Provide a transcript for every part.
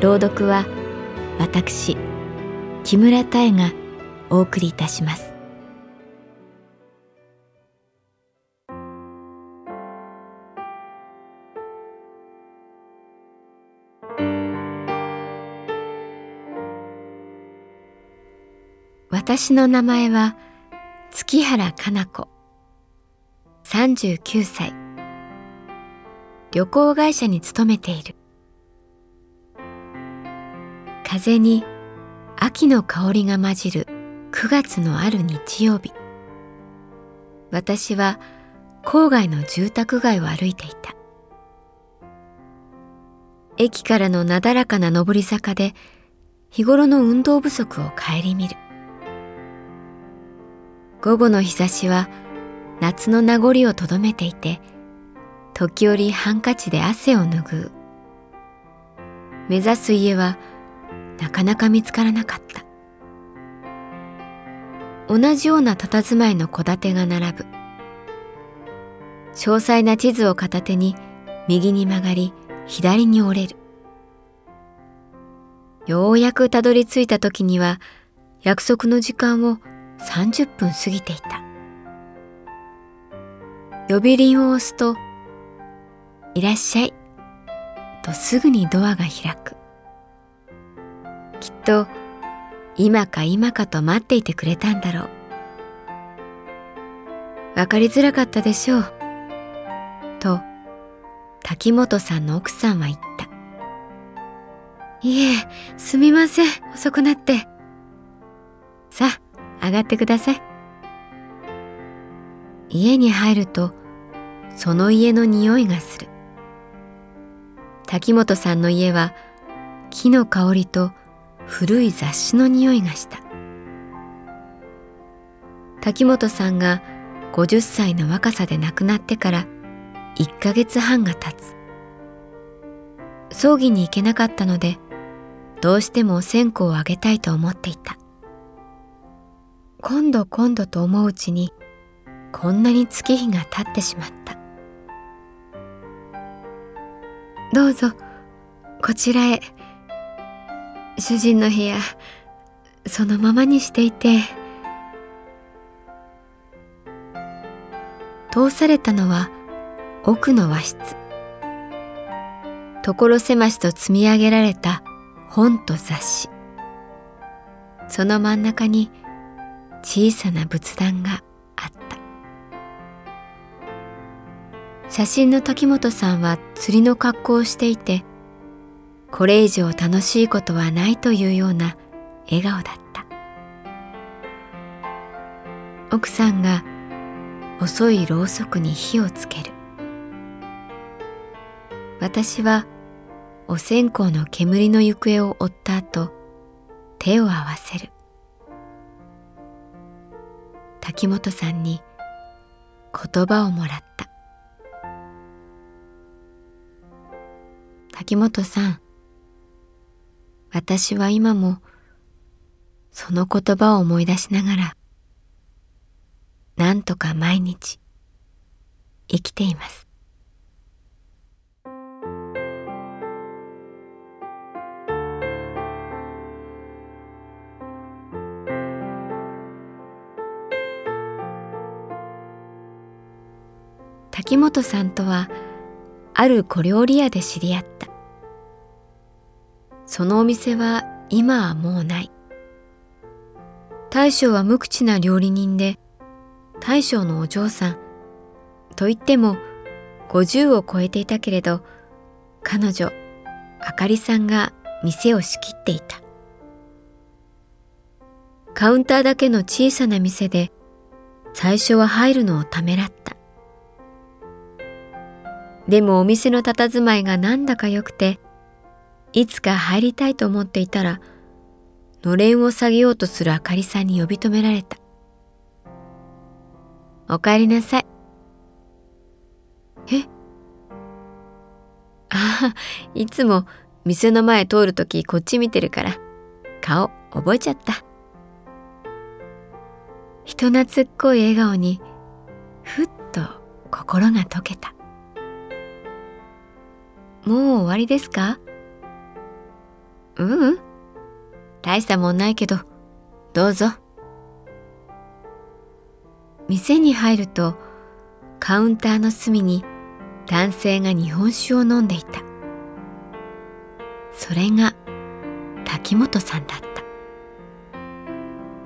朗読は私木村多江がお送りいたします。私の名前は月原かな子。39歳。旅行会社に勤めている。風に秋の香りが混じる9月のある日曜日。私は郊外の住宅街を歩いていた。駅からのなだらかな上り坂で日頃の運動不足を顧みる。午後の日差しは夏の名残をとどめていて時折ハンカチで汗を拭う。目指す家はなかなか見つからなかった。同じような佇まいの戸建てが並ぶ。詳細な地図を片手に右に曲がり左に折れる。ようやくたどり着いた時には約束の時間を30分過ぎていた。呼び鈴を押すと「いらっしゃい」とすぐにドアが開く。きっと今か今かと待っていてくれたんだろう。わかりづらかったでしょう。と滝本さんの奥さんは言った。いえすみません。遅くなって。さあ上がってください。家に入るとその家の匂いがする。滝本さんの家は木の香りと古い雑誌の匂いがした。滝本さんが50歳の若さで亡くなってから1ヶ月半が経つ。葬儀に行けなかったのでどうしても線香をあげたいと思っていた。今度今度と思ううちにこんなに月日が経ってしまった。どうぞこちらへ。主人の部屋そのままにしていて通されたのは奥の和室。所狭しと積み上げられた本と雑誌。その真ん中に小さな仏壇があった。写真の滝本さんは釣りの格好をしていてこれ以上楽しいことはないというような笑顔だった。奥さんが細いろうそくに火をつける。私はお線香の煙の行方を追った後手を合わせる。滝本さんに言葉をもらった。滝本さん私は今もその言葉を思い出しながらなんとか毎日生きています。滝本さんとはある小料理屋で知り合った。そのお店は今はもうない。大将は無口な料理人で大将のお嬢さん。と言っても50を超えていたけれど彼女あかりさんが店を仕切っていた。カウンターだけの小さな店で最初は入るのをためらった。でもお店の佇まいがなんだか良くていつか入りたいと思っていたらのれんを下げようとするあかりさんに呼び止められた「おかえりなさい」え？ああいつも店の前通るときこっち見てるから顔覚えちゃった。人懐っこい笑顔にふっと心が溶けた。もう終わりですか？ううん。大したもんないけどどうぞ。店に入るとカウンターの隅に男性が日本酒を飲んでいた。それが滝本さんだった。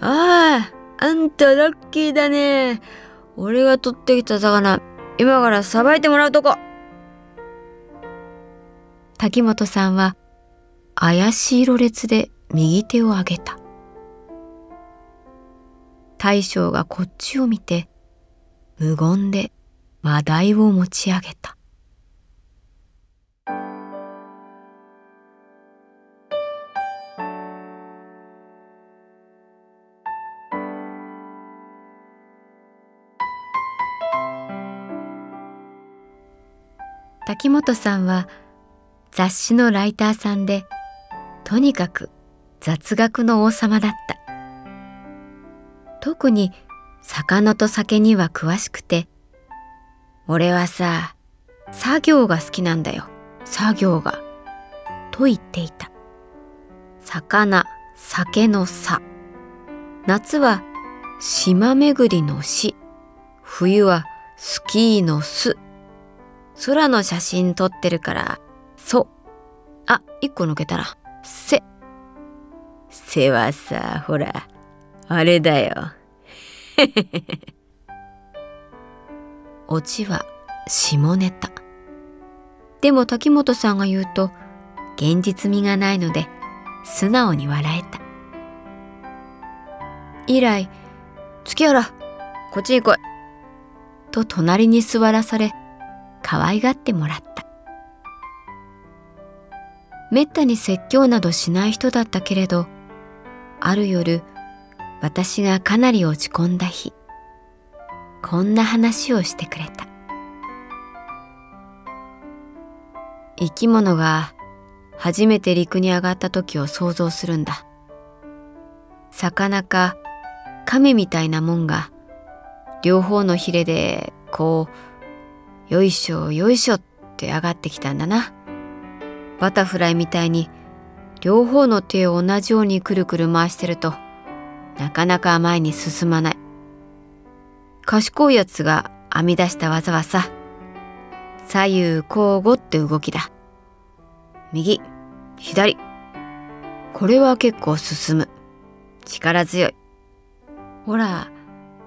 あああんたラッキーだね。俺が取ってきた魚今からさばいてもらうとこ。滝本さんは怪しいろれつで右手を上げた。大将がこっちを見て無言で話題を持ち上げた。滝本さんは雑誌のライターさんでとにかく雑学の王様だった。特に魚と酒には詳しくて俺はさ作業が好きなんだよ。作業が。と言っていた。魚酒の差夏は島巡りの詩冬はスキーの巣。空の写真撮ってるからそ。あ一個抜けたらせ。せはさほらあれだよ。オチは下ネタ。でも滝本さんが言うと現実味がないので素直に笑えた。以来「月原こっちに来い」と隣に座らされ可愛がってもらった。めったに説教などしない人だったけれどある夜私がかなり落ち込んだ日こんな話をしてくれた。生き物が初めて陸に上がった時を想像するんだ。魚か亀みたいなもんが両方のヒレでこうよいしょよいしょって上がってきたんだな。バタフライみたいに両方の手を同じようにくるくる回してるとなかなか前に進まない。賢いやつが編み出した技はさ左右交互って動きだ。右左。これは結構進む。力強い。ほら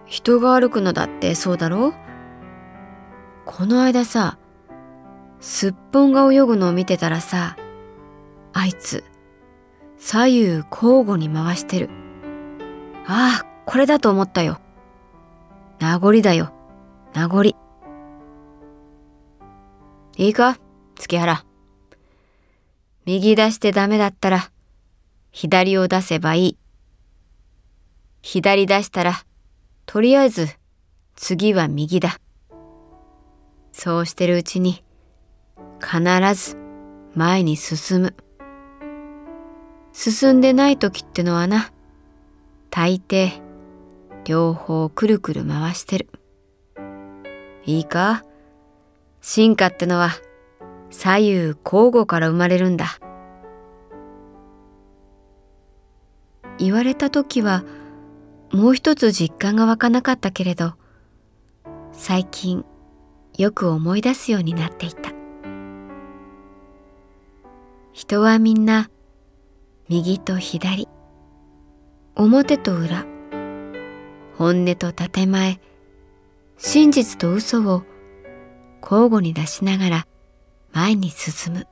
人が歩くのだってそうだろこの間さすっぽんが泳ぐのを見てたらさあいつ左右交互に回してる。ああこれだと思ったよ。名残だよ。名残。いいか？月原。右出してダメだったら左を出せばいい。左出したらとりあえず次は右だ。そうしてるうちに必ず前に進む。進んでない時ってのはな、大抵両方くるくる回してる。いいか？進化ってのは左右交互から生まれるんだ。言われた時はもう一つ実感が湧かなかったけれど最近よく思い出すようになっていた。人はみんな右と左表と裏本音と建前真実と嘘を交互に出しながら前に進む。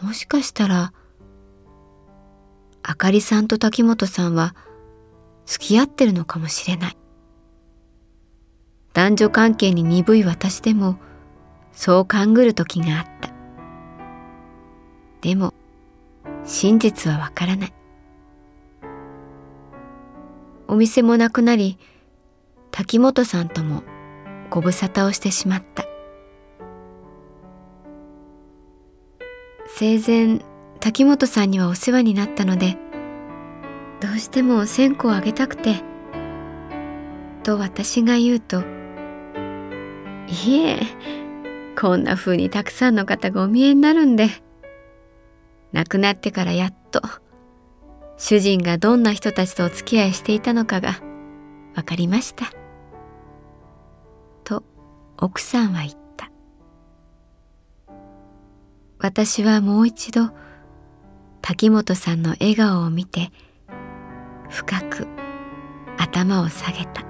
もしかしたらあかりさんと滝本さんは付き合ってるのかもしれない。男女関係に鈍い私でもそう勘ぐる時があった。でも真実はわからない。お店もなくなり滝本さんともご無沙汰をしてしまった。生前滝本さんにはお世話になったのでどうしても線香をあげたくてと私が言うといえこんな風にたくさんの方がお見えになるんで亡くなってからやっと主人がどんな人たちとお付き合いしていたのかが分かりました。と奥さんは言った。私はもう一度滝本さんの笑顔を見て深く頭を下げた。